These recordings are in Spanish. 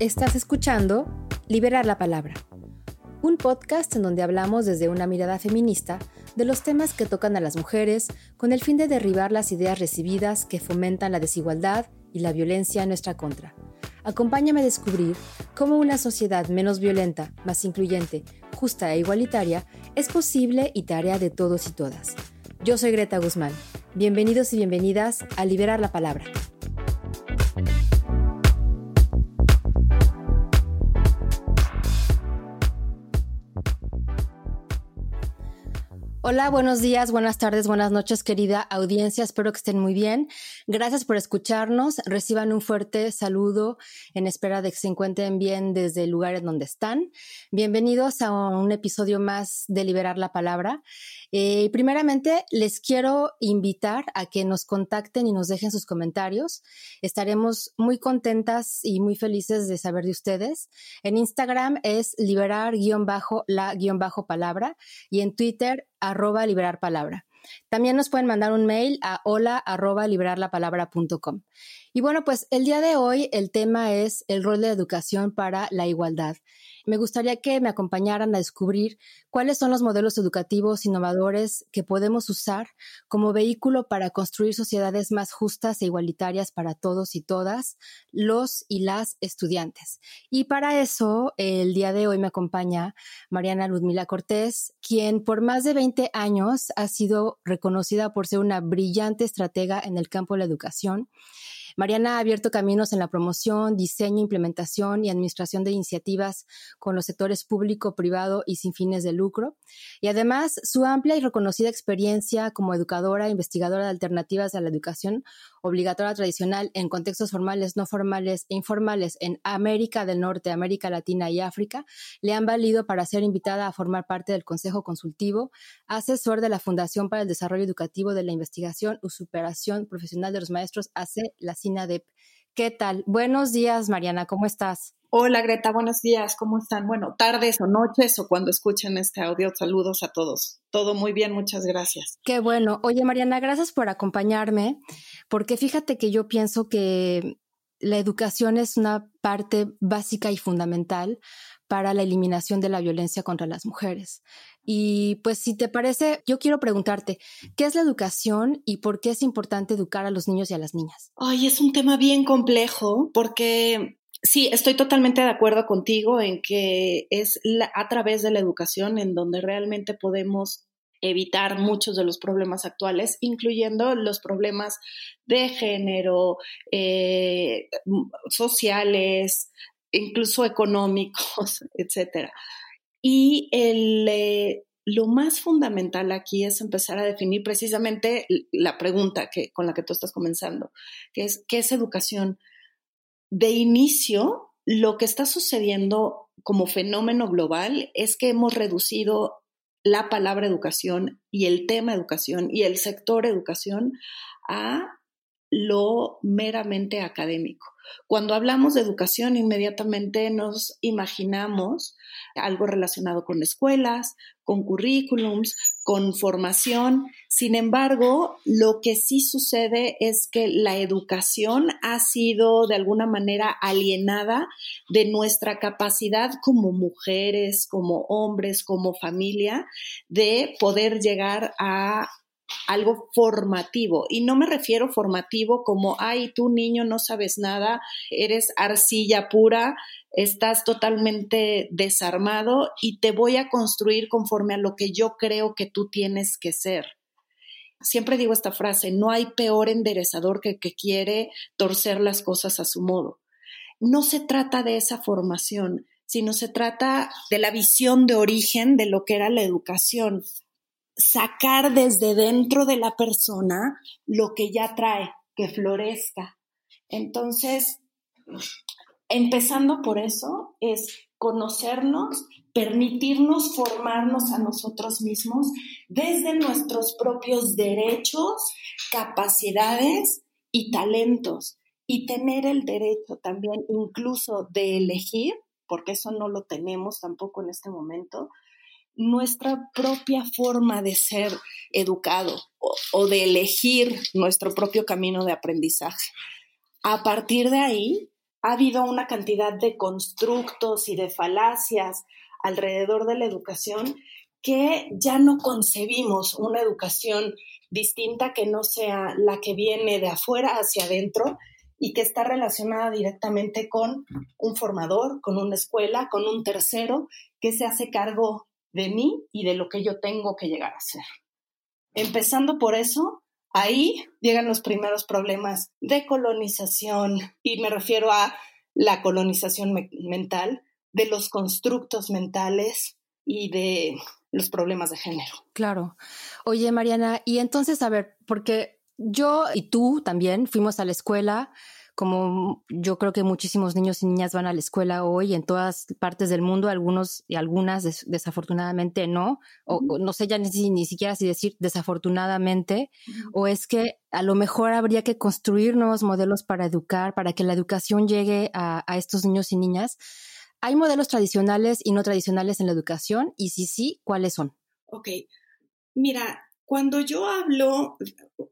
Estás escuchando Liberar la Palabra, un podcast en donde hablamos desde una mirada feminista de los temas que tocan a las mujeres con el fin de derribar las ideas recibidas que fomentan la desigualdad y la violencia en nuestra contra. Acompáñame a descubrir cómo una sociedad menos violenta, más incluyente, justa e igualitaria es posible y tarea de todos y todas. Yo soy Greta Guzmán. Bienvenidos y bienvenidas a Liberar la Palabra. Hola, buenos días, buenas tardes, buenas noches, querida audiencia. Espero que estén muy bien. Gracias por escucharnos. Reciban un fuerte saludo en espera de que se encuentren bien desde el lugar en donde están. Bienvenidos a un episodio más de Liberar la Palabra. Eh, primeramente, les quiero invitar a que nos contacten y nos dejen sus comentarios. Estaremos muy contentas y muy felices de saber de ustedes. En Instagram es liberar-la-palabra y en Twitter arroba liberar palabra. También nos pueden mandar un mail a hola arroba liberarlapalabra.com. Y bueno, pues el día de hoy el tema es el rol de la educación para la igualdad. Me gustaría que me acompañaran a descubrir cuáles son los modelos educativos innovadores que podemos usar como vehículo para construir sociedades más justas e igualitarias para todos y todas, los y las estudiantes. Y para eso, el día de hoy me acompaña Mariana Ludmila Cortés, quien por más de 20 años ha sido reconocida por ser una brillante estratega en el campo de la educación Mariana ha abierto caminos en la promoción, diseño, implementación y administración de iniciativas con los sectores público, privado y sin fines de lucro. Y además, su amplia y reconocida experiencia como educadora, e investigadora de alternativas a la educación obligatoria tradicional en contextos formales, no formales e informales en América del Norte, América Latina y África, le han valido para ser invitada a formar parte del Consejo Consultivo, asesor de la Fundación para el Desarrollo Educativo de la Investigación y Superación Profesional de los Maestros, AC, la SINADEP. ¿Qué tal? Buenos días, Mariana, ¿cómo estás? Hola Greta, buenos días, ¿cómo están? Bueno, tardes o noches o cuando escuchen este audio, saludos a todos. Todo muy bien, muchas gracias. Qué bueno. Oye Mariana, gracias por acompañarme, porque fíjate que yo pienso que la educación es una parte básica y fundamental para la eliminación de la violencia contra las mujeres. Y pues si te parece, yo quiero preguntarte, ¿qué es la educación y por qué es importante educar a los niños y a las niñas? Ay, es un tema bien complejo porque sí, estoy totalmente de acuerdo contigo en que es a través de la educación en donde realmente podemos evitar muchos de los problemas actuales, incluyendo los problemas de género, eh, sociales, incluso económicos, etcétera. Y el, eh, lo más fundamental aquí es empezar a definir precisamente la pregunta que, con la que tú estás comenzando, que es, ¿qué es educación? De inicio, lo que está sucediendo como fenómeno global es que hemos reducido la palabra educación y el tema educación y el sector educación a lo meramente académico. Cuando hablamos de educación, inmediatamente nos imaginamos algo relacionado con escuelas, con currículums, con formación. Sin embargo, lo que sí sucede es que la educación ha sido de alguna manera alienada de nuestra capacidad como mujeres, como hombres, como familia, de poder llegar a algo formativo. Y no me refiero formativo como, ay, tú niño no sabes nada, eres arcilla pura, estás totalmente desarmado y te voy a construir conforme a lo que yo creo que tú tienes que ser. Siempre digo esta frase, no hay peor enderezador que el que quiere torcer las cosas a su modo. No se trata de esa formación, sino se trata de la visión de origen de lo que era la educación, sacar desde dentro de la persona lo que ya trae, que florezca. Entonces, empezando por eso, es conocernos, permitirnos formarnos a nosotros mismos desde nuestros propios derechos, capacidades y talentos y tener el derecho también incluso de elegir, porque eso no lo tenemos tampoco en este momento, nuestra propia forma de ser educado o, de elegir nuestro propio camino de aprendizaje. A partir de ahí, ha habido una cantidad de constructos y de falacias alrededor de la educación que ya no concebimos una educación distinta que no sea la que viene de afuera hacia adentro y que está relacionada directamente con un formador, con una escuela, con un tercero que se hace cargo de mí y de lo que yo tengo que llegar a ser. Empezando por eso, ahí llegan los primeros problemas de colonización y me refiero a la colonización mental, de los constructos mentales y de los problemas de género. Claro. Oye, Mariana, y entonces, a ver, porque yo y tú también fuimos a la escuela, como yo creo que muchísimos niños y niñas van a la escuela hoy en todas partes del mundo, algunos y algunas desafortunadamente no, o, no sé ya ni, ni, siquiera si decir desafortunadamente, o es que a lo mejor habría que construir nuevos modelos para educar, para que la educación llegue a, a estos niños y niñas. ¿Hay modelos tradicionales y no tradicionales en la educación? Y si sí, ¿cuáles son? Ok, mira, cuando yo hablo,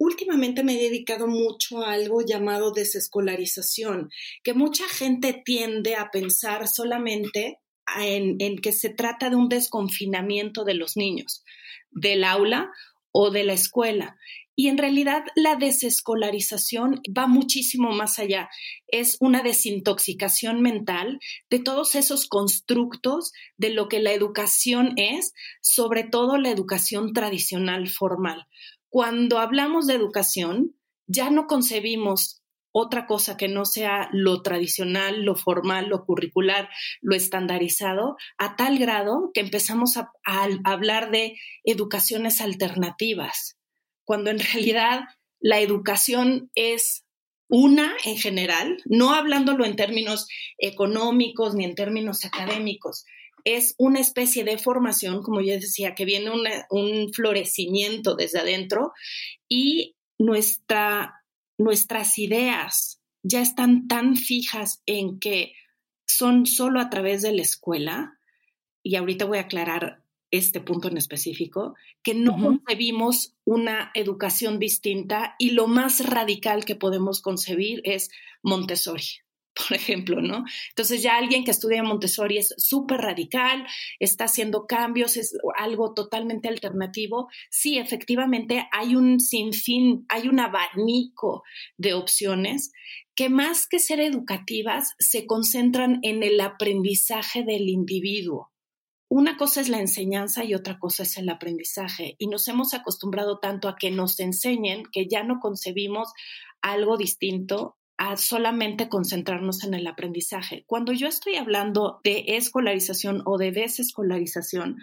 últimamente me he dedicado mucho a algo llamado desescolarización, que mucha gente tiende a pensar solamente en, que se trata de un desconfinamiento de los niños del aula o de la escuela. Y en realidad la desescolarización va muchísimo más allá. Es una desintoxicación mental de todos esos constructos de lo que la educación es, sobre todo la educación tradicional formal. Cuando hablamos de educación, ya no concebimos otra cosa que no sea lo tradicional, lo formal, lo curricular, lo estandarizado, a tal grado que empezamos a, hablar de educaciones alternativas cuando en realidad la educación es una en general, no hablándolo en términos económicos ni en términos académicos, es una especie de formación, como yo decía, que viene un florecimiento desde adentro y nuestra, nuestras ideas ya están tan fijas en que son solo a través de la escuela, y ahorita voy a aclarar este punto en específico, que no concebimos una educación distinta y lo más radical que podemos concebir es Montessori, por ejemplo, ¿no? Entonces ya alguien que estudia Montessori es súper radical, está haciendo cambios, es algo totalmente alternativo. Sí, efectivamente hay un sinfín, hay un abanico de opciones que más que ser educativas se concentran en el aprendizaje del individuo una cosa es la enseñanza y otra cosa es el aprendizaje. Y nos hemos acostumbrado tanto a que nos enseñen que ya no concebimos algo distinto a solamente concentrarnos en el aprendizaje. Cuando yo estoy hablando de escolarización o de desescolarización,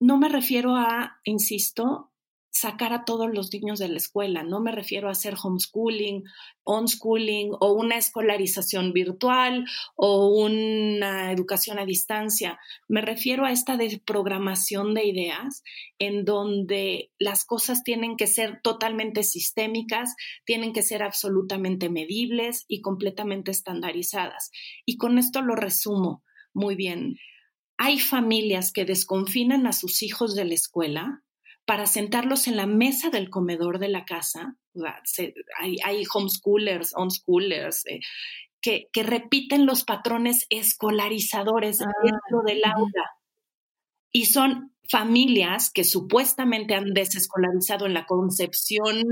no me refiero a, insisto, sacar a todos los niños de la escuela. No me refiero a hacer homeschooling, onschooling o una escolarización virtual o una educación a distancia. Me refiero a esta desprogramación de ideas en donde las cosas tienen que ser totalmente sistémicas, tienen que ser absolutamente medibles y completamente estandarizadas. Y con esto lo resumo muy bien. Hay familias que desconfinan a sus hijos de la escuela para sentarlos en la mesa del comedor de la casa. hay, homeschoolers, unschoolers, eh, que, que, repiten los patrones escolarizadores ah, dentro del aula. Y son familias que supuestamente han desescolarizado en la concepción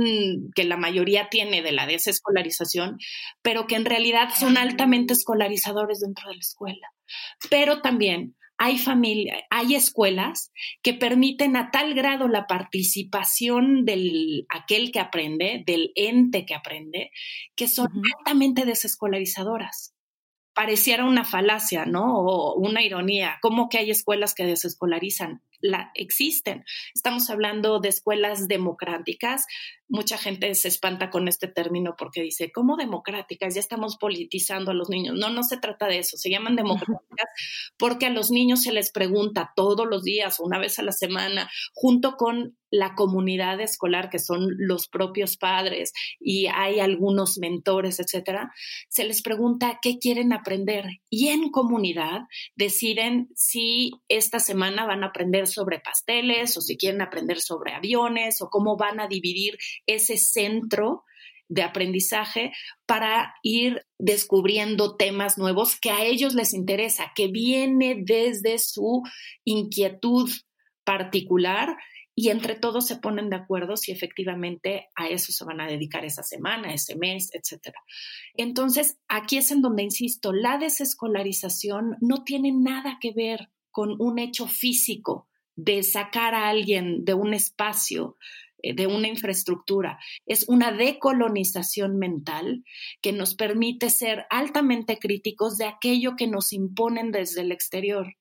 que la mayoría tiene de la desescolarización, pero que en realidad son altamente escolarizadores dentro de la escuela. Pero también hay familia, hay escuelas que permiten a tal grado la participación del aquel que aprende, del ente que aprende, que son altamente desescolarizadoras. Pareciera una falacia, ¿no? O una ironía. ¿Cómo que hay escuelas que desescolarizan? La, existen. Estamos hablando de escuelas democráticas mucha gente se espanta con este término porque dice, ¿cómo democráticas? Ya estamos politizando a los niños. No, no se trata de eso, se llaman democráticas porque a los niños se les pregunta todos los días, una vez a la semana, junto con la comunidad escolar, que son los propios padres y hay algunos mentores, etcétera, se les pregunta qué quieren aprender y en comunidad deciden si esta semana van a aprender sobre pasteles o si quieren aprender sobre aviones o cómo van a dividir ese centro de aprendizaje para ir descubriendo temas nuevos que a ellos les interesa, que viene desde su inquietud particular y entre todos se ponen de acuerdo si efectivamente a eso se van a dedicar esa semana, ese mes, etc. Entonces, aquí es en donde insisto, la desescolarización no tiene nada que ver con un hecho físico de sacar a alguien de un espacio, eh, de una infraestructura. Es una decolonización mental que nos permite ser altamente críticos de aquello que nos imponen desde el exterior,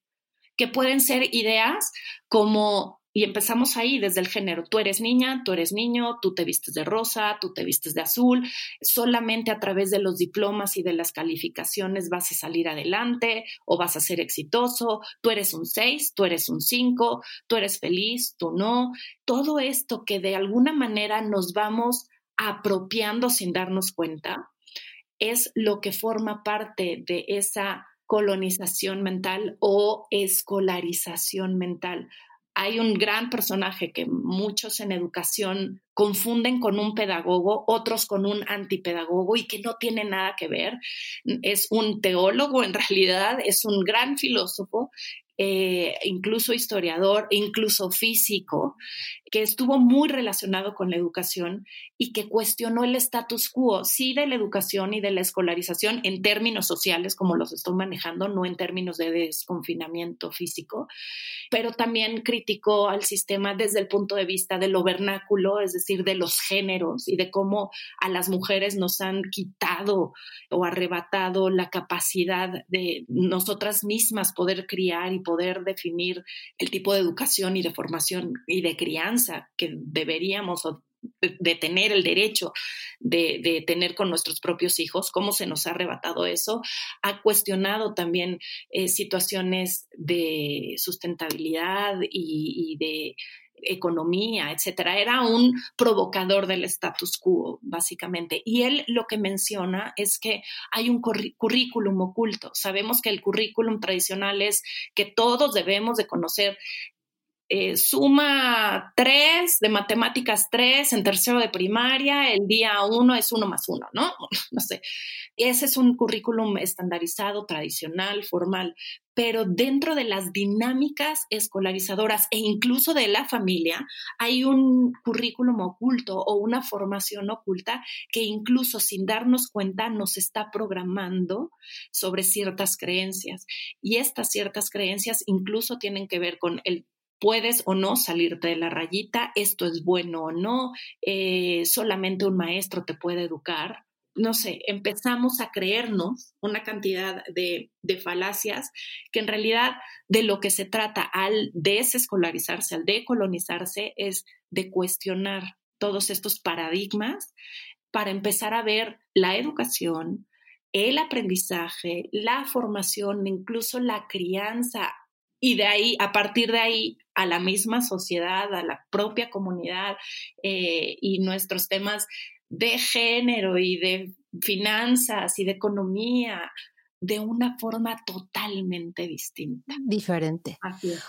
que pueden ser ideas como y empezamos ahí desde el género. Tú eres niña, tú eres niño, tú te vistes de rosa, tú te vistes de azul. Solamente a través de los diplomas y de las calificaciones vas a salir adelante o vas a ser exitoso. Tú eres un 6, tú eres un 5, tú eres feliz, tú no. Todo esto que de alguna manera nos vamos apropiando sin darnos cuenta es lo que forma parte de esa colonización mental o escolarización mental hay un gran personaje que muchos en educación confunden con un pedagogo, otros con un antipedagogo y que no tiene nada que ver. Es un teólogo en realidad, es un gran filósofo eh, incluso historiador, incluso físico, que estuvo muy relacionado con la educación y que cuestionó el status quo, sí de la educación y de la escolarización en términos sociales, como los estoy manejando, no en términos de desconfinamiento físico, pero también criticó al sistema desde el punto de vista de lo vernáculo, es decir, de los géneros y de cómo a las mujeres nos han quitado o arrebatado la capacidad de nosotras mismas poder criar y poder definir el tipo de educación y de formación y de crianza que deberíamos de tener el derecho de, tener con nuestros propios hijos, cómo se nos ha arrebatado eso, ha cuestionado también eh, situaciones de sustentabilidad y de economía, etcétera. Era un provocador del status quo, básicamente. Y él lo que menciona es que hay un currículum oculto. Sabemos que el currículum tradicional es que todos debemos de conocer eh, suma 3 de matemáticas 3 en tercero de primaria, el día 1 es 1 más 1, ¿no? No sé. Ese es un currículum estandarizado, tradicional, formal, pero dentro de las dinámicas escolarizadoras e incluso de la familia hay un currículum oculto o una formación oculta que incluso sin darnos cuenta nos está programando sobre ciertas creencias. Y estas ciertas creencias incluso tienen que ver con el puedes o no salirte de la rayita, esto es bueno o no, eh, solamente un maestro te puede educar. No sé, empezamos a creernos una cantidad de, de falacias que en realidad de lo que se trata al desescolarizarse, al decolonizarse, es de cuestionar todos estos paradigmas para empezar a ver la educación, el aprendizaje, la formación, incluso la crianza y de ahí, a partir de ahí, a la misma sociedad, a la propia comunidad eh, y nuestros temas de género y de finanzas y de economía de una forma totalmente distinta. Diferente.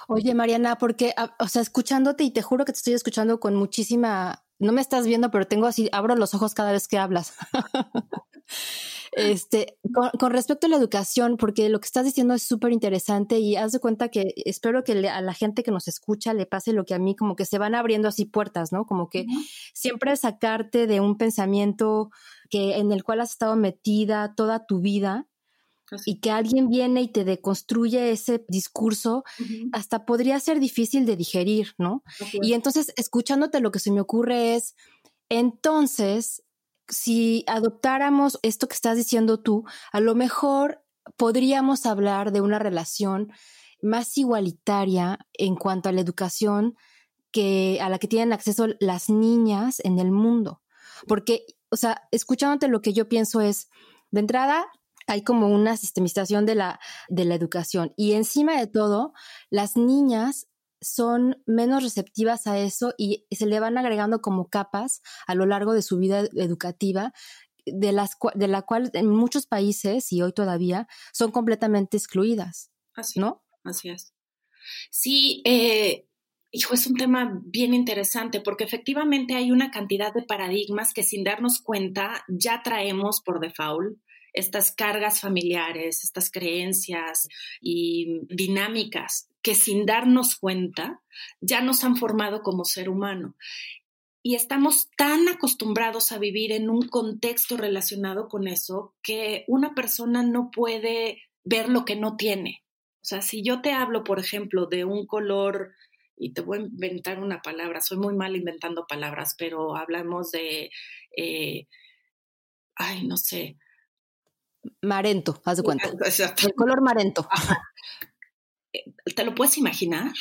Oye, Mariana, porque, ah, o sea, escuchándote y te juro que te estoy escuchando con muchísima, no me estás viendo, pero tengo así, abro los ojos cada vez que hablas. Este, con, respecto a la educación, porque lo que estás diciendo es súper interesante y haz de cuenta que espero que a la gente que nos escucha le pase lo que a mí, como que se van abriendo así puertas, ¿no? Como que siempre sacarte de un pensamiento que en el cual has estado metida toda tu vida y que alguien viene y te deconstruye ese discurso, hasta podría ser difícil de digerir, ¿no? Y entonces, escuchándote, lo que se me ocurre es, entonces, si adoptáramos esto que estás diciendo tú, a lo mejor podríamos hablar de una relación más igualitaria en cuanto a la educación que a la que tienen acceso las niñas en el mundo. Porque, o sea, escuchándote lo que yo pienso es, de entrada, hay como una sistemización de la, de la educación y encima de todo, las niñas son menos receptivas a eso y se le van agregando como capas a lo largo de su vida educativa, de, las, de la cual en muchos países y hoy todavía son completamente excluidas. Así, ¿No? Así es. Sí, eh, Hijo, es un tema bien interesante porque efectivamente hay una cantidad de paradigmas que sin darnos cuenta ya traemos por default estas cargas familiares, estas creencias y dinámicas que sin darnos cuenta ya nos han formado como ser humano. Y estamos tan acostumbrados a vivir en un contexto relacionado con eso que una persona no puede ver lo que no tiene. O sea, si yo te hablo, por ejemplo, de un color, y te voy a inventar una palabra, soy muy mal inventando palabras, pero hablamos de, eh, ay, no sé. Marento, haz de cuenta. El color marento. Eh, ¿Te lo puedes imaginar?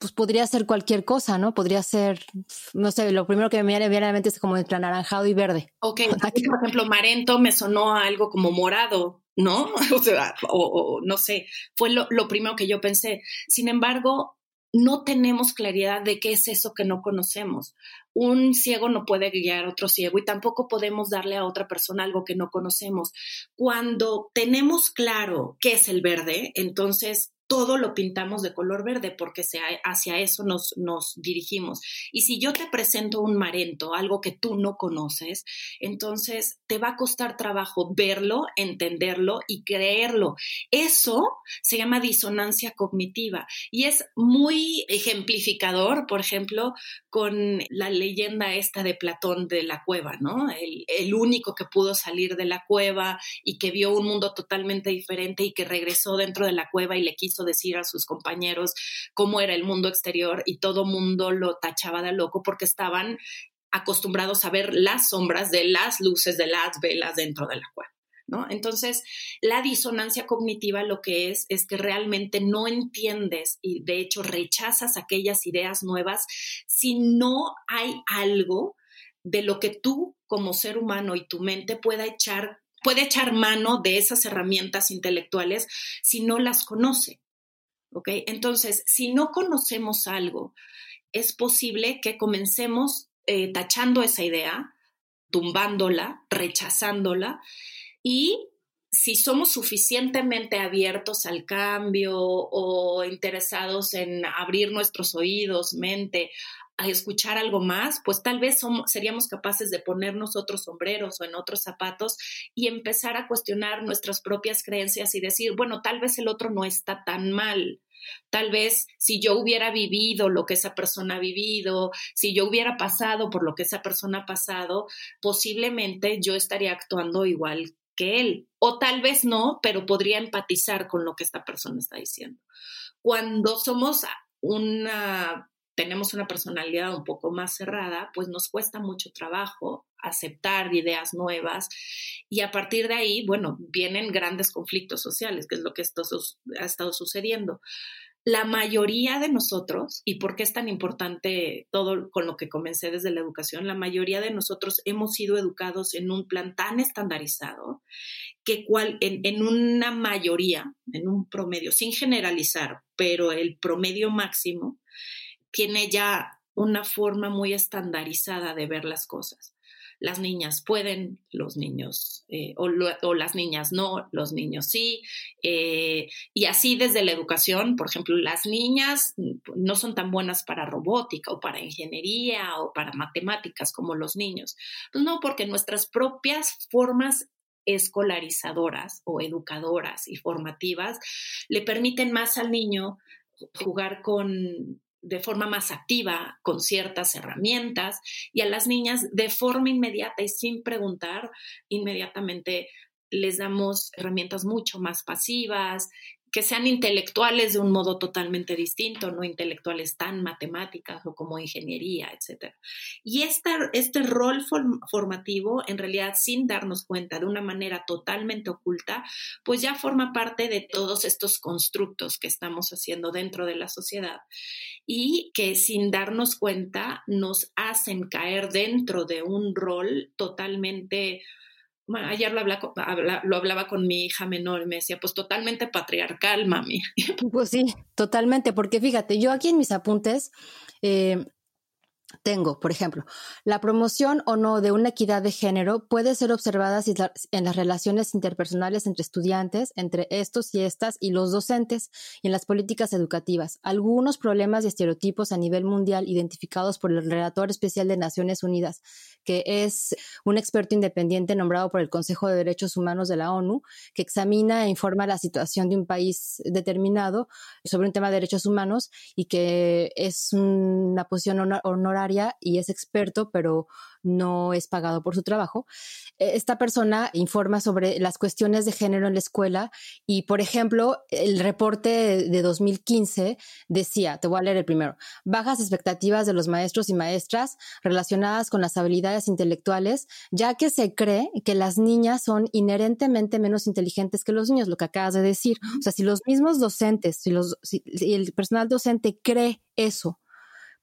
pues podría ser cualquier cosa, ¿no? Podría ser, no sé, lo primero que me viene a la mente es como entre anaranjado y verde. Ok, por ejemplo, Marento me sonó algo como morado, ¿no? O sea, o, no sé, fue lo, lo primero que yo pensé. Sin embargo, no tenemos claridad de qué es eso que no conocemos. Un ciego no puede guiar a otro ciego y tampoco podemos darle a otra persona algo que no conocemos. Cuando tenemos claro qué es el verde, entonces todo lo pintamos de color verde porque hacia eso nos, nos dirigimos. Y si yo te presento un marento, algo que tú no conoces, entonces te va a costar trabajo verlo, entenderlo y creerlo. Eso se llama disonancia cognitiva y es muy ejemplificador, por ejemplo, con la leyenda esta de Platón de la cueva, ¿no? El, el único que pudo salir de la cueva y que vio un mundo totalmente diferente y que regresó dentro de la cueva y le quiso decir a sus compañeros cómo era el mundo exterior y todo mundo lo tachaba de loco porque estaban acostumbrados a ver las sombras de las luces de las velas dentro de la cueva. ¿No? Entonces, la disonancia cognitiva lo que es es que realmente no entiendes y de hecho rechazas aquellas ideas nuevas si no hay algo de lo que tú como ser humano y tu mente pueda echar puede echar mano de esas herramientas intelectuales si no las conoce. Entonces, si no conocemos algo, es posible que comencemos eh, tachando esa idea, tumbándola, rechazándola y si somos suficientemente abiertos al cambio o interesados en abrir nuestros oídos, mente, a escuchar algo más, pues tal vez seríamos capaces de ponernos otros sombreros o en otros zapatos y empezar a cuestionar nuestras propias creencias y decir, bueno, tal vez el otro no está tan mal. Tal vez si yo hubiera vivido lo que esa persona ha vivido, si yo hubiera pasado por lo que esa persona ha pasado, posiblemente yo estaría actuando igual que él. O tal vez no, pero podría empatizar con lo que esta persona está diciendo. Cuando somos una tenemos una personalidad un poco más cerrada, pues nos cuesta mucho trabajo aceptar ideas nuevas y a partir de ahí, bueno, vienen grandes conflictos sociales, que es lo que ha estado sucediendo. La mayoría de nosotros, y por qué es tan importante todo con lo que comencé desde la educación, la mayoría de nosotros hemos sido educados en un plan tan estandarizado que cual, en una mayoría, en un promedio, sin generalizar, pero el promedio máximo, tiene ya una forma muy estandarizada de ver las cosas. Las niñas pueden, los niños, eh, o, las niñas no, los niños sí. Eh, y así desde la educación, por ejemplo, las niñas no son tan buenas para robótica o para ingeniería o para matemáticas como los niños. Pues no, porque nuestras propias formas escolarizadoras o educadoras y formativas le permiten más al niño jugar con de forma más activa con ciertas herramientas y a las niñas de forma inmediata y sin preguntar, inmediatamente les damos herramientas mucho más pasivas que sean intelectuales de un modo totalmente distinto, no intelectuales tan matemáticas o como ingeniería, etc. Y este, rol formativo, en realidad, sin darnos cuenta, de una manera totalmente oculta, pues ya forma parte de todos estos constructos que estamos haciendo dentro de la sociedad y que sin darnos cuenta nos hacen caer dentro de un rol totalmente ayer lo hablaba, lo hablaba con mi hija menor y me decía, pues totalmente patriarcal, mami. Pues sí, totalmente, porque fíjate, yo aquí en mis apuntes, eh, tengo, por ejemplo, la promoción o no de una equidad de género puede ser observada en las relaciones interpersonales entre estudiantes, entre estos y estas y los docentes y en las políticas educativas. Algunos problemas y estereotipos a nivel mundial identificados por el relator especial de Naciones Unidas, que es un experto independiente nombrado por el Consejo de Derechos Humanos de la ONU, que examina e informa la situación de un país determinado sobre un tema de derechos humanos y que es una posición y es experto, pero no es pagado por su trabajo. E, esta persona informa sobre las cuestiones de género en la escuela y, por ejemplo, el reporte de 2015 decía, te voy a leer el primero, bajas expectativas de los maestros y maestras relacionadas con las habilidades intelectuales, ya que se cree que las niñas son inherentemente menos inteligentes que los niños, lo que acabas de decir. O sea, si los mismos docentes, si, los, si el personal docente cree eso,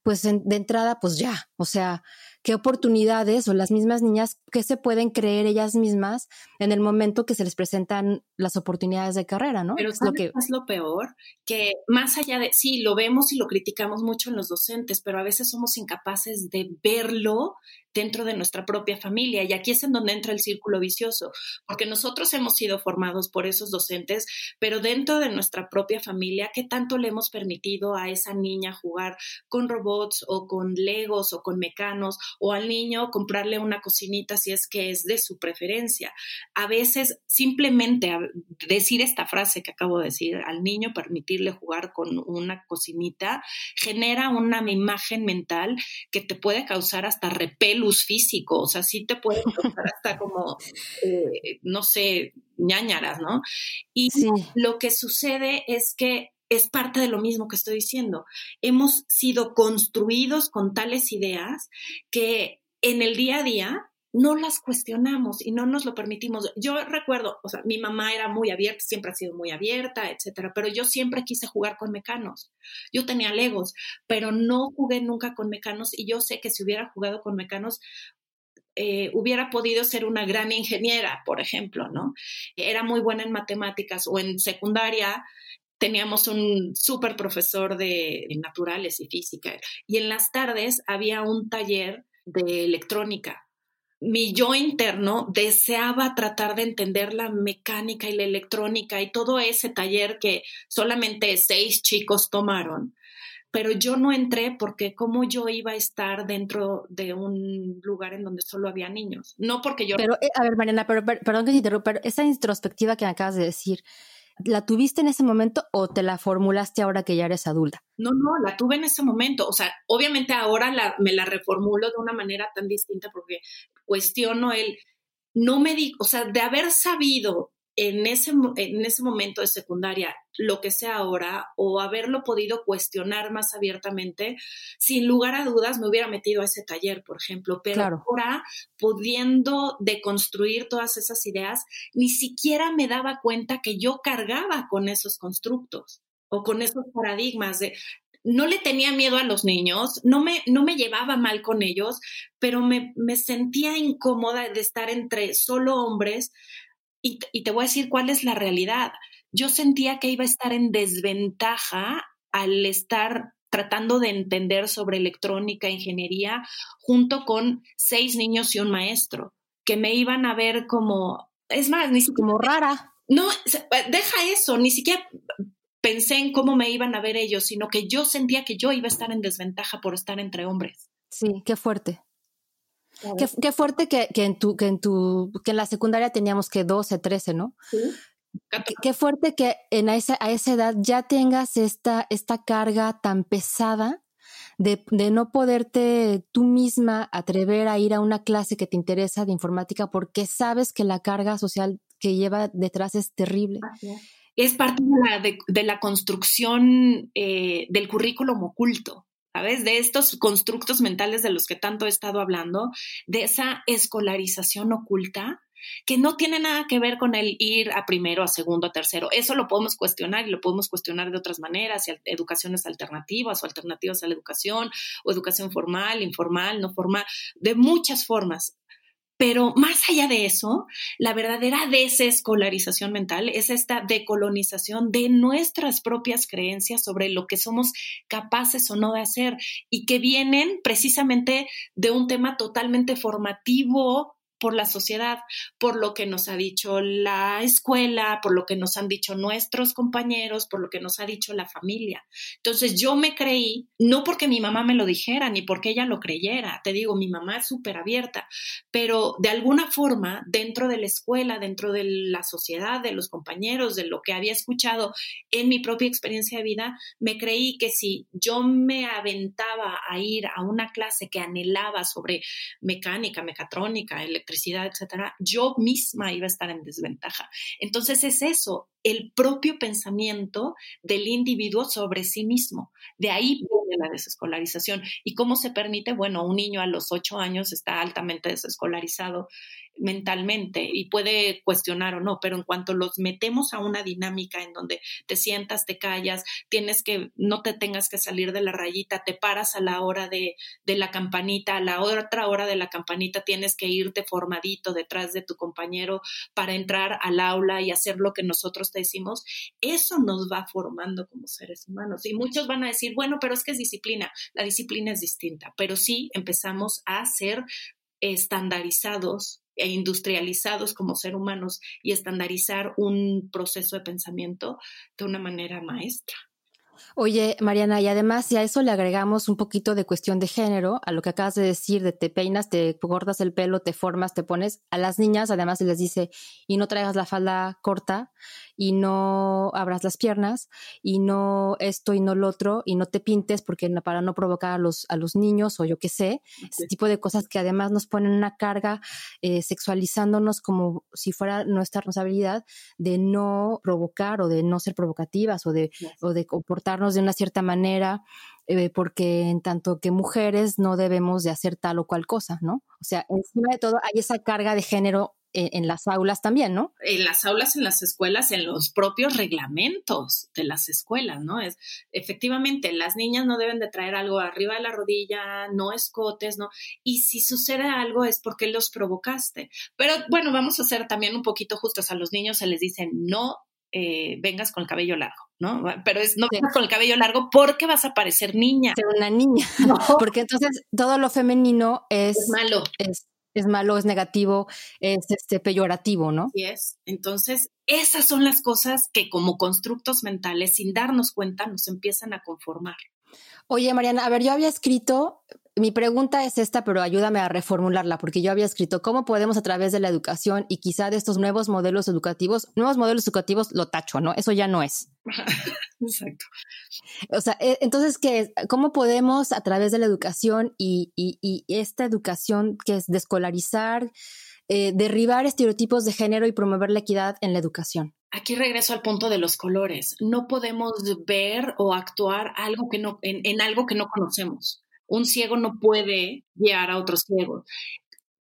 pues de entrada, pues ya, o sea, qué oportunidades o las mismas niñas que se pueden creer ellas mismas en el momento que se les presentan las oportunidades de carrera, ¿no? Pero es lo que es lo peor, que más allá de sí, lo vemos y lo criticamos mucho en los docentes, pero a veces somos incapaces de verlo dentro de nuestra propia familia. Y aquí es en donde entra el círculo vicioso, porque nosotros hemos sido formados por esos docentes, pero dentro de nuestra propia familia, ¿qué tanto le hemos permitido a esa niña jugar con robots o con legos o con mecanos o al niño comprarle una cocinita si es que es de su preferencia? A veces simplemente decir esta frase que acabo de decir, al niño permitirle jugar con una cocinita, genera una imagen mental que te puede causar hasta repelus físico, o sea, sí te puede causar hasta como, eh, no sé, ñañaras, ¿no? Y lo que sucede es que es parte de lo mismo que estoy diciendo. Hemos sido construidos con tales ideas que en el día a día no las cuestionamos y no nos lo permitimos. Yo recuerdo, o sea, mi mamá era muy abierta, siempre ha sido muy abierta, etcétera, pero yo siempre quise jugar con mecanos. Yo tenía legos, pero no jugué nunca con mecanos y yo sé que si hubiera jugado con mecanos, eh, hubiera podido ser una gran ingeniera, por ejemplo, ¿no? Era muy buena en matemáticas o en secundaria teníamos un súper profesor de naturales y física y en las tardes había un taller de electrónica mi yo interno deseaba tratar de entender la mecánica y la electrónica y todo ese taller que solamente seis chicos tomaron, pero yo no entré porque cómo yo iba a estar dentro de un lugar en donde solo había niños, no porque yo... Pero, eh, a ver, Mariana, pero, perdón que te interrumpa, pero esa introspectiva que me acabas de decir, ¿La tuviste en ese momento o te la formulaste ahora que ya eres adulta? No, no, la tuve en ese momento. O sea, obviamente ahora la, me la reformulo de una manera tan distinta porque cuestiono el, no me di, o sea, de haber sabido en ese, en ese momento de secundaria, lo que sea ahora, o haberlo podido cuestionar más abiertamente, sin lugar a dudas me hubiera metido a ese taller, por ejemplo, pero ahora pudiendo deconstruir todas esas ideas, ni siquiera me daba cuenta que yo cargaba con esos constructos o con esos paradigmas de no le tenía miedo a los niños, no me, no me llevaba mal con ellos, pero me, me sentía incómoda de estar entre solo hombres y, te voy a decir cuál es la realidad. Yo sentía que iba a estar en desventaja al estar tratando de entender sobre electrónica, ingeniería, junto con seis niños y un maestro, que me iban a ver como, es más, ni siquiera... Como rara. No, deja eso, ni siquiera pensé en cómo me iban a ver ellos, sino que yo sentía que yo iba a estar en desventaja por estar entre hombres. Sí, qué fuerte. Qué, fuerte que, en tu, que en tu, que en la secundaria teníamos que 12, 13, ¿no? Sí. Qué, fuerte que en esa, a esa edad ya tengas esta, esta carga tan pesada de, de, no poderte tú misma atrever a ir a una clase que te interesa de informática porque sabes que la carga social que lleva detrás es terrible. Es parte de la, construcción eh, del currículum oculto. ¿sabes? De estos constructos mentales de los que tanto he estado hablando, de esa escolarización oculta que no tiene nada que ver con el ir a primero, a segundo, a tercero. Eso lo podemos cuestionar y lo podemos cuestionar de otras maneras, si educaciones alternativas o alternativas a la educación, o educación formal, informal, no formal, de muchas formas. Pero más allá de eso, la verdadera desescolarización mental es esta decolonización de nuestras propias creencias sobre lo que somos capaces o no de hacer y que vienen precisamente de un tema totalmente formativo por la sociedad, por lo que nos ha dicho la escuela, por lo que nos han dicho nuestros compañeros, por lo que nos ha dicho la familia. Entonces yo me creí, no porque mi mamá me lo dijera, ni porque ella lo creyera, te digo, mi mamá es súper abierta, pero de alguna forma, dentro de la escuela, dentro de la sociedad, de los compañeros, de lo que había escuchado en mi propia experiencia de vida, me creí que si yo me aventaba a ir a una clase que anhelaba sobre mecánica, mecatrónica, electricidad, etcétera, yo misma iba a estar en desventaja. Entonces es eso, el propio pensamiento del individuo sobre sí mismo. De ahí viene la desescolarización. ¿Y cómo se permite? Bueno, un niño a los ocho años está altamente desescolarizado mentalmente y puede cuestionar o no, pero en cuanto los metemos a una dinámica en donde te sientas, te callas, tienes que, no te tengas que salir de la rayita, te paras a la hora de, de la campanita, a la otra hora de la campanita tienes que irte formadito detrás de tu compañero para entrar al aula y hacer lo que nosotros te decimos, eso nos va formando como seres humanos. Y muchos van a decir, bueno, pero es que disciplina, la disciplina es distinta, pero sí empezamos a ser estandarizados e industrializados como ser humanos y estandarizar un proceso de pensamiento de una manera maestra. Oye, Mariana, y además si a eso le agregamos un poquito de cuestión de género, a lo que acabas de decir, de te peinas, te cortas el pelo, te formas, te pones, a las niñas además se les dice, y no traigas la falda corta, y no abras las piernas y no esto y no lo otro y no te pintes porque para no provocar a los, a los niños o yo qué sé, ese tipo de cosas que además nos ponen una carga eh, sexualizándonos como si fuera nuestra responsabilidad de no provocar o de no ser provocativas o de, o de comportarnos de una cierta manera. Eh, porque en tanto que mujeres no debemos de hacer tal o cual cosa, ¿no? O sea, encima de todo hay esa carga de género en, las aulas también, ¿no? En las aulas, en las escuelas, en los propios reglamentos de las escuelas, ¿no? Es efectivamente, las niñas no deben de traer algo arriba de la rodilla, no escotes, ¿no? Y si sucede algo es porque los provocaste. Pero bueno, vamos a ser también un poquito justos. A los niños se les dice no eh, vengas con el cabello largo. ¿no? Pero es no vengas con el cabello largo porque vas a parecer niña. Ser una niña. Porque entonces todo lo femenino es, es malo. Es es malo, es negativo, es este, peyorativo, ¿no? Sí es. Entonces, esas son las cosas que como constructos mentales, sin darnos cuenta, nos empiezan a conformar. Oye, Mariana, a ver, yo había escrito, mi pregunta es esta, pero ayúdame a reformularla, porque yo había escrito cómo podemos a través de la educación y quizá de estos nuevos modelos educativos, nuevos modelos educativos lo tacho, ¿no? Eso ya no es. Exacto. O sea, eh, entonces, ¿qué ¿cómo podemos a través de la educación y, esta educación que es descolarizar, eh, derribar estereotipos de género y promover la equidad en la educación? Aquí regreso al punto de los colores. No podemos ver o actuar algo que no, en, algo que no conocemos. Un ciego no puede guiar a otros ciegos.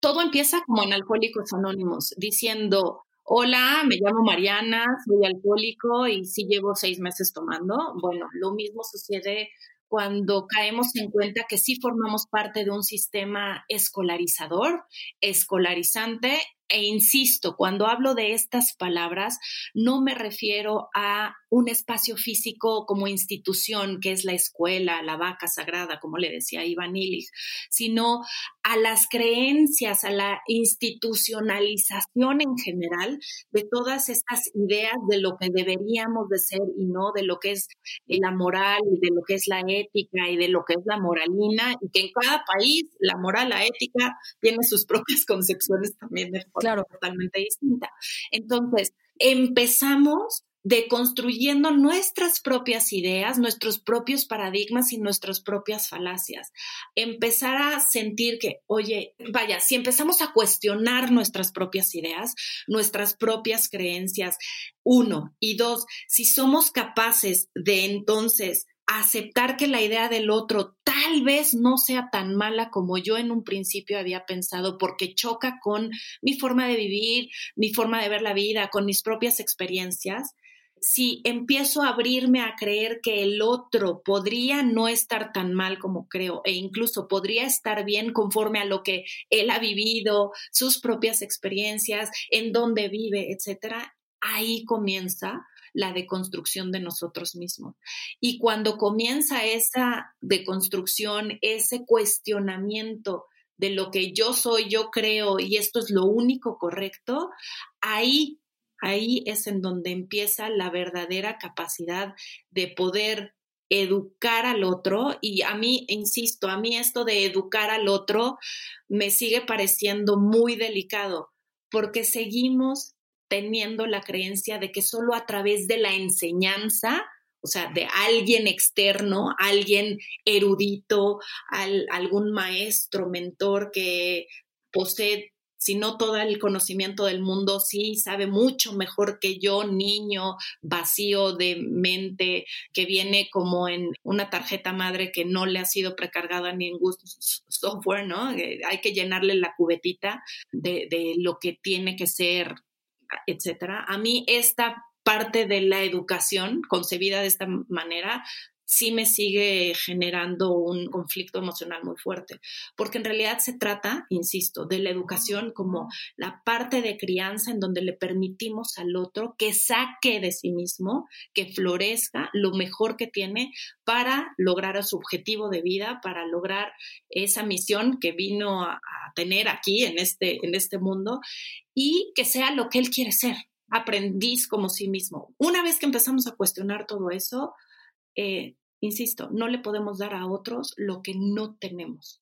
Todo empieza como en Alcohólicos Anónimos, diciendo, hola, me llamo Mariana, soy alcohólico y sí llevo seis meses tomando. Bueno, lo mismo sucede cuando caemos en cuenta que sí formamos parte de un sistema escolarizador, escolarizante e insisto, cuando hablo de estas palabras, no me refiero a un espacio físico como institución, que es la escuela, la vaca sagrada, como le decía Iván Illich, sino a las creencias, a la institucionalización en general de todas estas ideas de lo que deberíamos de ser y no, de lo que es la moral y de lo que es la ética y de lo que es la moralina, y que en cada país la moral, la ética, tiene sus propias concepciones también de claro. totalmente distinta. Entonces, empezamos deconstruyendo nuestras propias ideas, nuestros propios paradigmas y nuestras propias falacias. Empezar a sentir que, oye, vaya, si empezamos a cuestionar nuestras propias ideas, nuestras propias creencias, uno, y dos, si somos capaces de entonces aceptar que la idea del otro tal vez no sea tan mala como yo en un principio había pensado, porque choca con mi forma de vivir, mi forma de ver la vida, con mis propias experiencias. si empiezo a abrirme a creer que el otro podría no estar tan mal como creo e incluso podría estar bien conforme a lo que él ha vivido, sus propias experiencias, en dónde vive, etcétera, ahí comienza la deconstrucción de nosotros mismos. Y cuando comienza esa deconstrucción, ese cuestionamiento de lo que yo soy, yo creo y esto es lo único correcto, ahí ahí es en donde empieza la verdadera capacidad de poder educar al otro y a mí, insisto, a mí esto de educar al otro me sigue pareciendo muy delicado porque seguimos teniendo la creencia de que solo a través de la enseñanza, o sea, de alguien externo, alguien erudito, algún maestro, mentor que posee si no todo el conocimiento del mundo, sí sabe mucho mejor que yo, niño vacío de mente, que viene como en una tarjeta madre que no le ha sido precargada ni en software, ¿no? Eh, hay que llenarle la cubetita de lo que tiene que ser, etcétera. A mí esta parte de la educación concebida de esta manera sí me sigue generando un conflicto emocional muy fuerte, porque en realidad se trata, insisto, de la educación como la parte de crianza en donde le permitimos al otro que saque de sí mismo, que florezca lo mejor que tiene para lograr su objetivo de vida, para lograr esa misión que vino a, tener aquí en este, en este mundo y que sea lo que él quiere ser, aprendiz como sí mismo. Una vez que empezamos a cuestionar todo eso, eh, insisto, no le podemos dar a otros lo que no tenemos.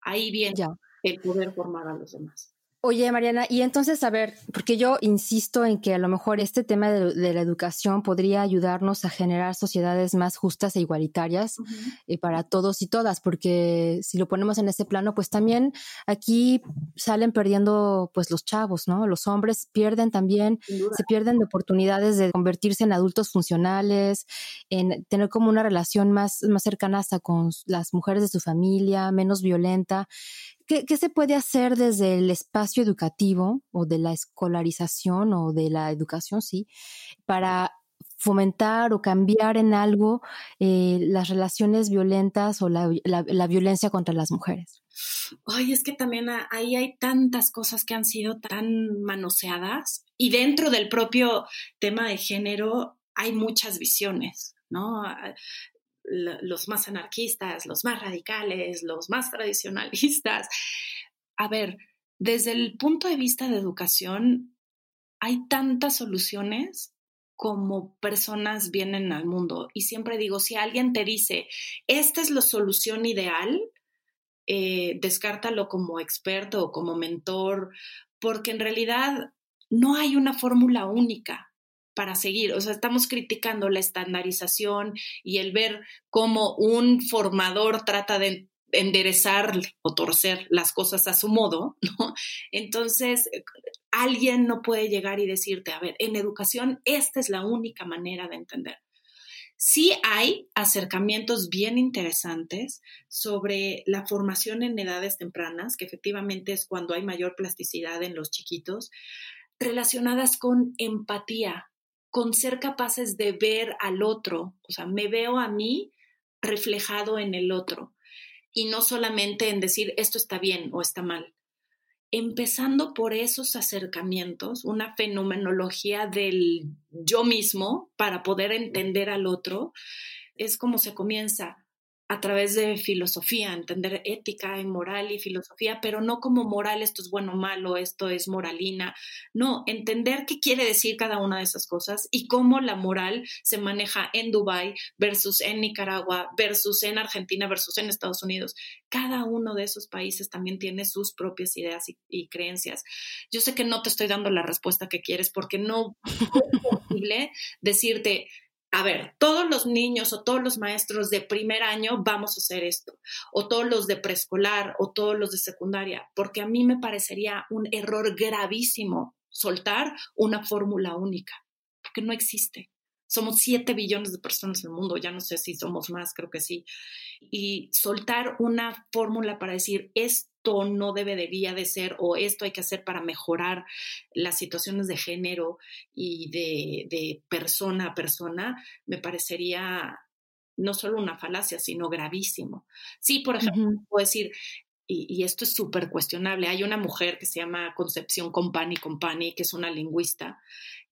Ahí viene el poder formar a los demás. Oye, Mariana, y entonces, a ver, porque yo insisto en que a lo mejor este tema de, la educación podría ayudarnos a generar sociedades más justas e igualitarias eh, para todos y todas, porque si lo ponemos en ese plano, pues también aquí salen perdiendo pues los chavos, ¿no? Los hombres pierden también, se pierden de oportunidades de convertirse en adultos funcionales, en tener como una relación más, más cercana hasta con las mujeres de su familia, menos violenta. ¿Qué, se puede hacer desde el espacio educativo o de la escolarización o de la educación, sí, para fomentar o cambiar en algo eh, las relaciones violentas o la, violencia contra las mujeres? Ay, es que también ahí hay tantas cosas que han sido tan manoseadas y dentro del propio tema de género hay muchas visiones, ¿no? Los más anarquistas, los más radicales, los más tradicionalistas. A ver, desde el punto de vista de educación, hay tantas soluciones como personas vienen al mundo. Y siempre digo, si alguien te dice, esta es la solución ideal, eh, descártalo como experto o como mentor, porque en realidad no hay una fórmula única para seguir. O sea, estamos criticando la estandarización y el ver cómo un formador trata de enderezar o torcer las cosas a su modo, ¿no? Entonces, alguien no puede llegar y decirte, a ver, en educación esta es la única manera de entender. Sí hay acercamientos bien interesantes sobre la formación en edades tempranas, que efectivamente es cuando hay mayor plasticidad en los chiquitos, relacionadas con empatía, con ser capaces de ver al otro, o sea, me veo a mí reflejado en el otro y no solamente en decir esto está bien o está mal. Empezando por esos acercamientos, una fenomenología del yo mismo para poder entender al otro, es como se comienza a través de filosofía, entender ética y moral y filosofía, pero no como moral, esto es bueno o malo, esto es moralina. No, entender qué quiere decir cada una de esas cosas y cómo la moral se maneja en Dubái versus en Nicaragua versus en Argentina versus en Estados Unidos. Cada uno de esos países también tiene sus propias ideas y, y creencias. Yo sé que no te estoy dando la respuesta que quieres porque no es posible decirte, a ver, todos los niños o todos los maestros de primer año vamos a hacer esto, o todos los de preescolar o todos los de secundaria, porque a mí me parecería un error gravísimo soltar una fórmula única, porque no existe. Somos 7 billones de personas en el mundo, ya no sé si somos más, creo que sí. Y soltar una fórmula para decir esto no debería de ser o esto hay que hacer para mejorar las situaciones de género y de, persona a persona, me parecería no solo una falacia, sino gravísimo. Sí, por ejemplo, puedo decir, y, esto es súper cuestionable. Hay una mujer que se llama Concepción Compani Compani, que es una lingüista,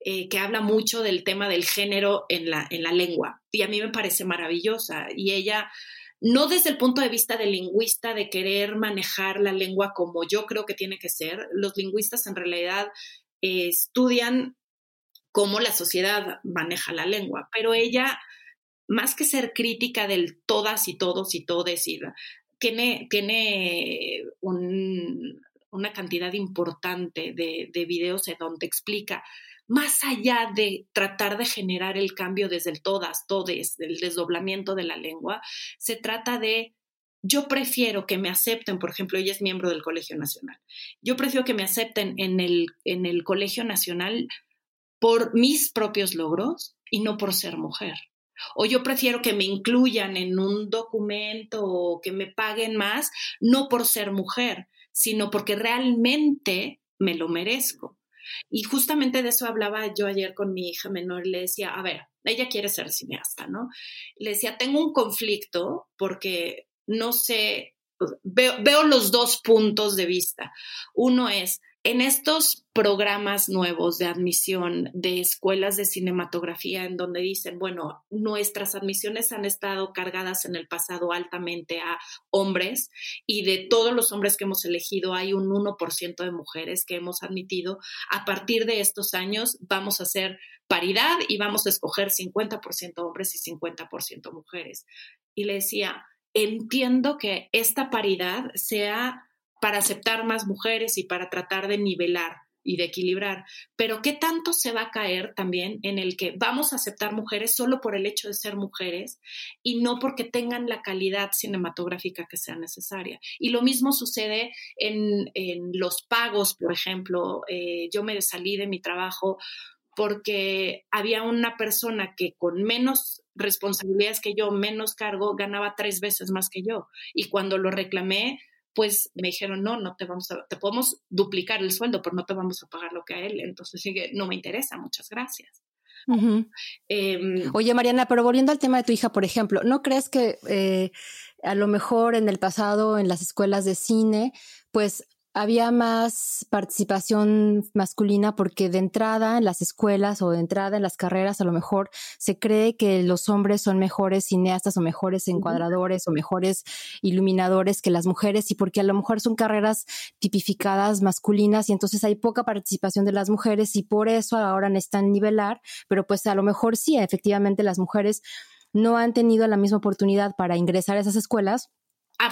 eh, que habla mucho del tema del género en la, en la lengua. Y a mí me parece maravillosa. Y ella, no desde el punto de vista del lingüista, de querer manejar la lengua como yo creo que tiene que ser. Los lingüistas en realidad eh, estudian cómo la sociedad maneja la lengua, pero ella más que ser crítica del todas y todos y todes y tiene, tiene una cantidad importante de, de videos en donde explica más allá de tratar de generar el cambio desde el todas, todes, del desdoblamiento de la lengua, se trata de yo prefiero que me acepten, por ejemplo, ella es miembro del Colegio Nacional, yo prefiero que me acepten en el, en el Colegio Nacional por mis propios logros y no por ser mujer. O yo prefiero que me incluyan en un documento o que me paguen más, no por ser mujer, sino porque realmente me lo merezco. Y justamente de eso hablaba yo ayer con mi hija menor le decía, a ver, ella quiere ser cineasta, ¿no? Le decía, tengo un conflicto porque no sé, veo, veo los dos puntos de vista. Uno es, en estos programas nuevos de admisión de escuelas de cinematografía en donde dicen, bueno, nuestras admisiones han estado cargadas en el pasado altamente a hombres y de todos los hombres que hemos elegido hay un 1% de mujeres que hemos admitido. A partir de estos años vamos a hacer paridad y vamos a escoger 50% hombres y 50% mujeres. Y le decía, entiendo que esta paridad sea para aceptar más mujeres y para tratar de nivelar y de equilibrar. Pero ¿qué tanto se va a caer también en el que vamos a aceptar mujeres solo por el hecho de ser mujeres y no porque tengan la calidad cinematográfica que sea necesaria? Y lo mismo sucede en, los pagos, por ejemplo. Eh, yo me salí de mi trabajo porque había una persona que con menos responsabilidades que yo, menos cargo, ganaba tres veces más que yo. Y cuando lo reclamé, pues me dijeron, no, no te vamos a, te podemos duplicar el sueldo, pero no te vamos a pagar lo que a él. Entonces sigue, no me interesa, muchas gracias. Em, Oye, Mariana, pero volviendo al tema de tu hija, por ejemplo, ¿no crees que eh, a lo mejor en el pasado en las escuelas de cine, pues había más participación masculina porque de entrada en las escuelas o de entrada en las carreras a lo mejor se cree que los hombres son mejores cineastas o mejores encuadradores o mejores iluminadores que las mujeres y porque a lo mejor son carreras tipificadas masculinas y entonces hay poca participación de las mujeres y por eso ahora necesitan nivelar, pero pues a lo mejor sí, efectivamente las mujeres no han tenido la misma oportunidad para ingresar a esas escuelas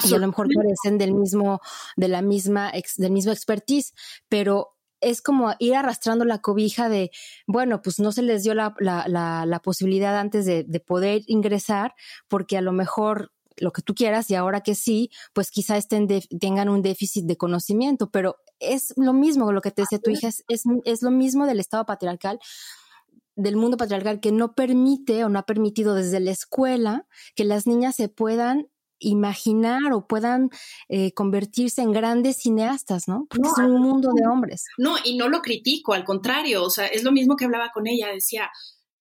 y a lo mejor parecen del mismo, de la misma, del mismo expertise, pero es como ir arrastrando la cobija de, bueno, pues no se les dio la, la, la, posibilidad antes de, de, poder ingresar, porque a lo mejor lo que tú quieras y ahora que sí, pues quizá estén tengan un déficit de conocimiento, pero es lo mismo lo que te decía tu hija, es, es, es lo mismo del Estado patriarcal del mundo patriarcal que no permite o no ha permitido desde la escuela que las niñas se puedan imaginar o puedan eh, convertirse en grandes cineastas, ¿no? Porque es un mundo de hombres. No, y no lo critico, al contrario, o sea, es lo mismo que hablaba con ella, decía,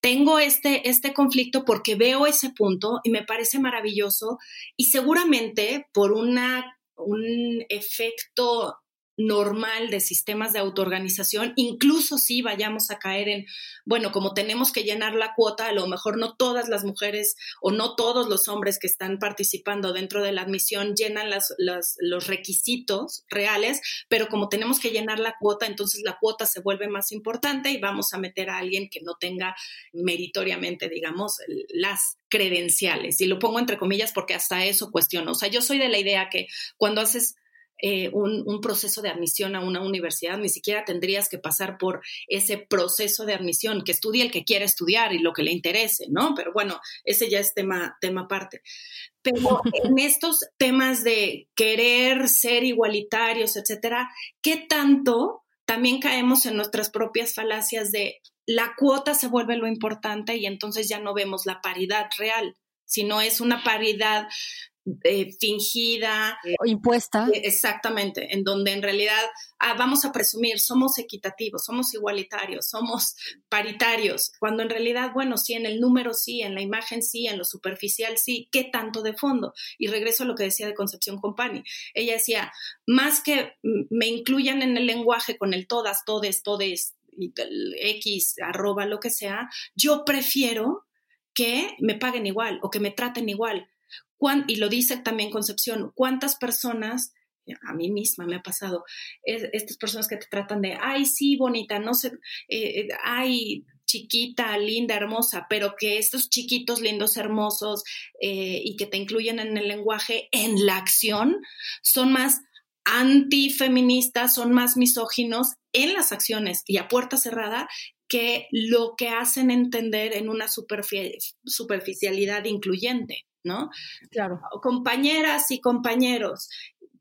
tengo este, este conflicto porque veo ese punto y me parece maravilloso y seguramente por una, un efecto normal de sistemas de autoorganización, incluso si vayamos a caer en, bueno, como tenemos que llenar la cuota, a lo mejor no todas las mujeres o no todos los hombres que están participando dentro de la admisión llenan las, los requisitos reales, pero como tenemos que llenar la cuota, entonces la cuota se vuelve más importante y vamos a meter a alguien que no tenga meritoriamente, digamos, las credenciales. Y lo pongo entre comillas porque hasta eso cuestiono. O sea, yo soy de la idea que cuando haces eh, un, proceso de admisión a una universidad, ni siquiera tendrías que pasar por ese proceso de admisión, que estudie el que quiere estudiar y lo que le interese, ¿no? Pero bueno, ese ya es tema, tema aparte. Pero en estos temas de querer ser igualitarios, etcétera, ¿qué tanto también caemos en nuestras propias falacias de la cuota se vuelve lo importante y entonces ya no vemos la paridad real, sino es una paridad eh, fingida. o impuesta. Eh, exactamente, en donde en realidad ah, vamos a presumir, somos equitativos, somos igualitarios, somos paritarios, cuando en realidad, bueno, sí, en el número sí, en la imagen sí, en lo superficial sí, ¿qué tanto de fondo? Y regreso a lo que decía de Concepción Compani. Ella decía, más que me incluyan en el lenguaje con el todas, todes, todes, X, arroba, lo que sea, yo prefiero que me paguen igual o que me traten igual y lo dice también Concepción, ¿cuántas personas, a mí misma me ha pasado, estas personas que te tratan de, ay, sí, bonita, no sé, eh, eh, ay, chiquita, linda, hermosa, pero que estos chiquitos, lindos, hermosos eh, y que te incluyen en el lenguaje, en la acción, son más antifeministas, son más misóginos en las acciones y a puerta cerrada que lo que hacen entender en una superficialidad incluyente. ¿No? Claro. compañeras y compañeros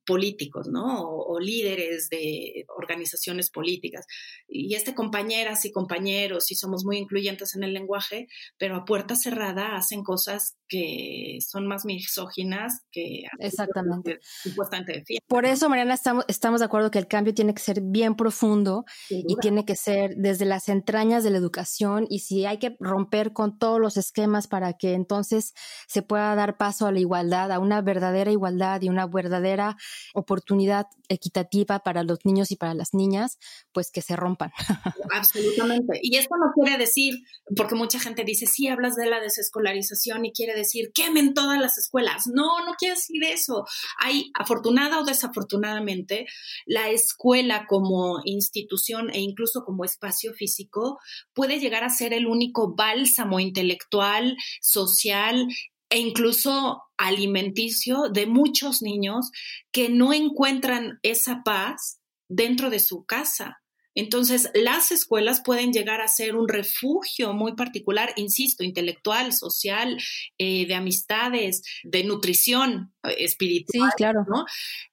políticos, ¿no? O, líderes de organizaciones políticas. Y este compañeras y compañeros, y somos muy incluyentes en el lenguaje, pero a puerta cerrada hacen cosas que son más misóginas que Exactamente. supuestamente. Por eso, Mariana, estamos, estamos de acuerdo que el cambio tiene que ser bien profundo y tiene que ser desde las entrañas de la educación y si hay que romper con todos los esquemas para que entonces se pueda dar paso a la igualdad, a una verdadera igualdad y una verdadera oportunidad equitativa para los niños y para las niñas, pues que se rompan. Absolutamente. Y esto no quiere decir, porque mucha gente dice, sí, hablas de la desescolarización y quiere decir, quemen todas las escuelas. No, no quiere decir eso. Hay, afortunada o desafortunadamente, la escuela como institución e incluso como espacio físico puede llegar a ser el único bálsamo intelectual, social e incluso alimenticio de muchos niños que no encuentran esa paz dentro de su casa. Entonces, las escuelas pueden llegar a ser un refugio muy particular, insisto, intelectual, social, eh, de amistades, de nutrición eh, espiritual. Sí, claro. ¿no?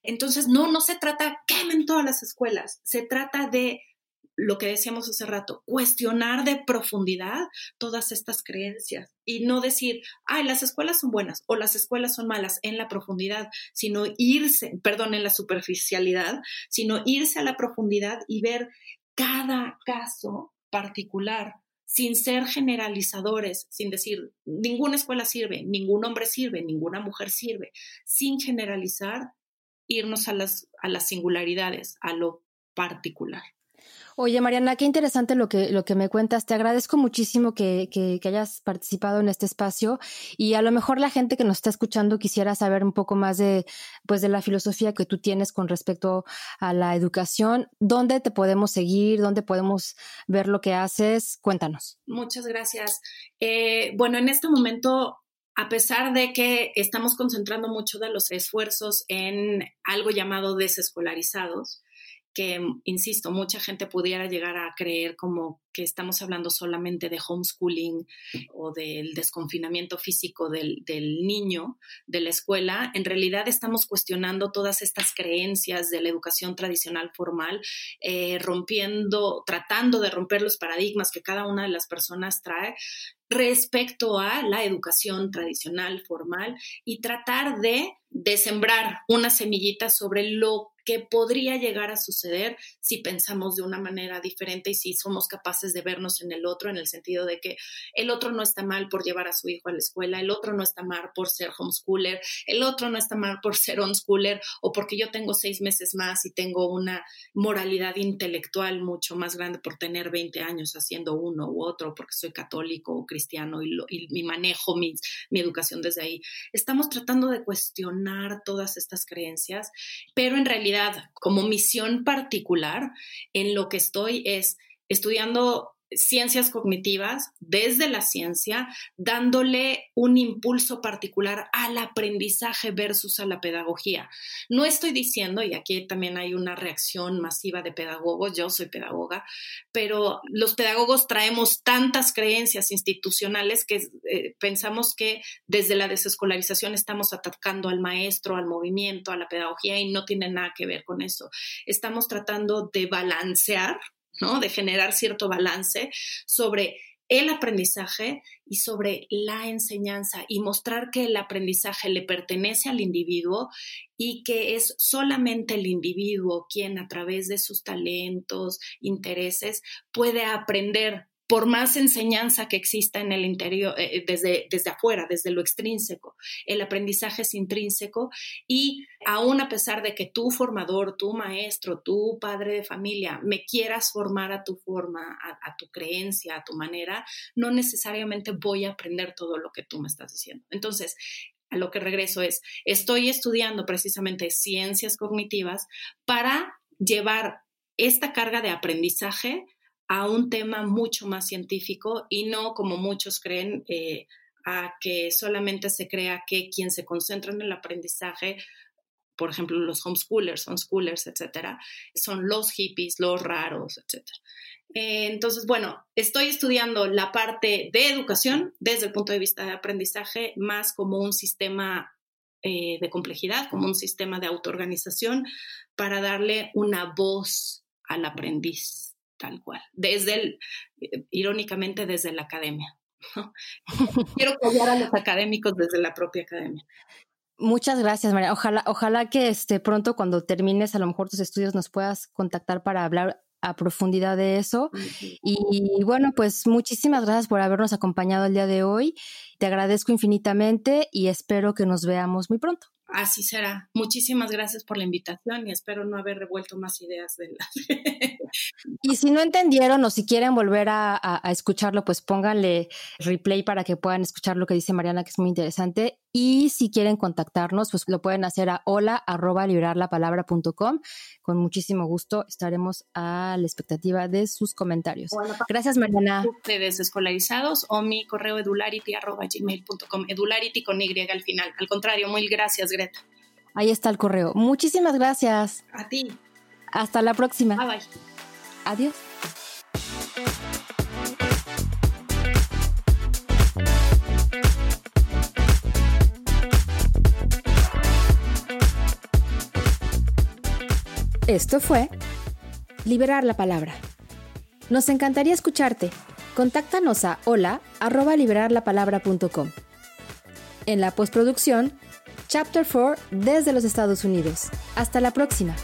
Entonces, no, no se trata, quemen todas las escuelas, se trata de lo que decíamos hace rato, cuestionar de profundidad todas estas creencias y no decir, ay, las escuelas son buenas o las escuelas son malas en la profundidad, sino irse, perdón, en la superficialidad, sino irse a la profundidad y ver cada caso particular sin ser generalizadores, sin decir, ninguna escuela sirve, ningún hombre sirve, ninguna mujer sirve, sin generalizar, irnos a las, a las singularidades, a lo particular. Oye, Mariana, qué interesante lo que, lo que me cuentas. Te agradezco muchísimo que, que, hayas participado en este espacio y a lo mejor la gente que nos está escuchando quisiera saber un poco más de, pues, de la filosofía que tú tienes con respecto a la educación. ¿Dónde te podemos seguir? ¿Dónde podemos ver lo que haces? Cuéntanos. Muchas gracias. Eh, bueno, en este momento a pesar de que estamos concentrando mucho de los esfuerzos en algo llamado desescolarizados, que, insisto, mucha gente pudiera llegar a creer como que estamos hablando solamente de homeschooling o del desconfinamiento físico del, niño de la escuela, en realidad estamos cuestionando todas estas creencias de la educación tradicional formal, eh, rompiendo, tratando de romper los paradigmas que cada una de las personas trae respecto a la educación tradicional formal y tratar de, de sembrar una semillita sobre lo que podría llegar a suceder si pensamos de una manera diferente y si somos capaces de vernos en el otro, en el sentido de que el otro no está mal por llevar a su hijo a la escuela, el otro no está mal por ser homeschooler, el otro no está mal por ser unschooler o porque yo tengo seis meses más y tengo una moralidad intelectual mucho más grande por tener 20 años haciendo uno u otro, porque soy católico o cristiano y, y, manejo mi, mi educación desde ahí. Estamos tratando de cuestionar todas estas creencias, pero en realidad como misión particular, en lo que estoy es estudiando ciencias cognitivas desde la ciencia, dándole un impulso particular al aprendizaje versus a la pedagogía. No estoy diciendo, y aquí también hay una reacción masiva de pedagogos, yo soy pedagoga, pero los pedagogos traemos tantas creencias institucionales que eh, pensamos que desde la desescolarización estamos atacando al maestro, al movimiento, a la pedagogía y no tiene nada que ver con eso. Estamos tratando de balancear de generar cierto balance sobre el aprendizaje y sobre la enseñanza y mostrar que el aprendizaje le pertenece al individuo y que es solamente el individuo quien a través de sus talentos, intereses, puede aprender por más enseñanza que exista en el interior, eh, eh, desde, desde afuera, desde lo extrínseco. El aprendizaje es intrínseco y aún a pesar de que tu formador, tu maestro, tu padre de familia me quieras formar a tu forma, a, tu creencia, a tu manera, no necesariamente voy a aprender todo lo que tú me estás diciendo. Entonces, a lo que regreso es, estoy estudiando precisamente ciencias cognitivas para llevar esta carga de aprendizaje a un tema mucho más científico y no como muchos creen eh, a que solamente se crea que quien se concentra en el aprendizaje por ejemplo, los homeschoolers, homeschoolers, etcétera, son los hippies, los raros, etcétera. Eh, entonces, bueno, estoy estudiando la parte de educación desde el punto de vista de aprendizaje, más como un sistema eh, de complejidad, como un sistema de autoorganización, para darle una voz al aprendiz tal cual, desde el, irónicamente desde la academia. Quiero apoyar a los académicos desde la propia academia. Muchas gracias, María. Ojalá, ojalá que este, pronto, cuando termines a lo mejor tus estudios, nos puedas contactar para hablar a profundidad de eso. Y bueno, pues muchísimas gracias por habernos acompañado el día de hoy. Te agradezco infinitamente y espero que nos veamos muy pronto. Así será. Muchísimas gracias por la invitación y espero no haber revuelto más ideas de las. y si no entendieron o si quieren volver a, escucharlo, pues pónganle replay para que puedan escuchar lo que dice Mariana, que es muy interesante. Y si quieren contactarnos, pues lo pueden hacer a hola arroba librarlapalabra.com. Con muchísimo gusto estaremos a la expectativa de sus comentarios. Gracias, Mariana. Ustedes escolarizados o mi correo edularity arroba gmail.com. Edularity con Y al final. Al contrario, muy gracias, Greta. Ahí está el correo. Muchísimas gracias. A ti. Hasta la próxima. Bye bye. Adiós. Esto fue Liberar la Palabra. Nos encantaría escucharte. Contáctanos a hola En la postproducción, Chapter 4 desde los Estados Unidos. Hasta la próxima.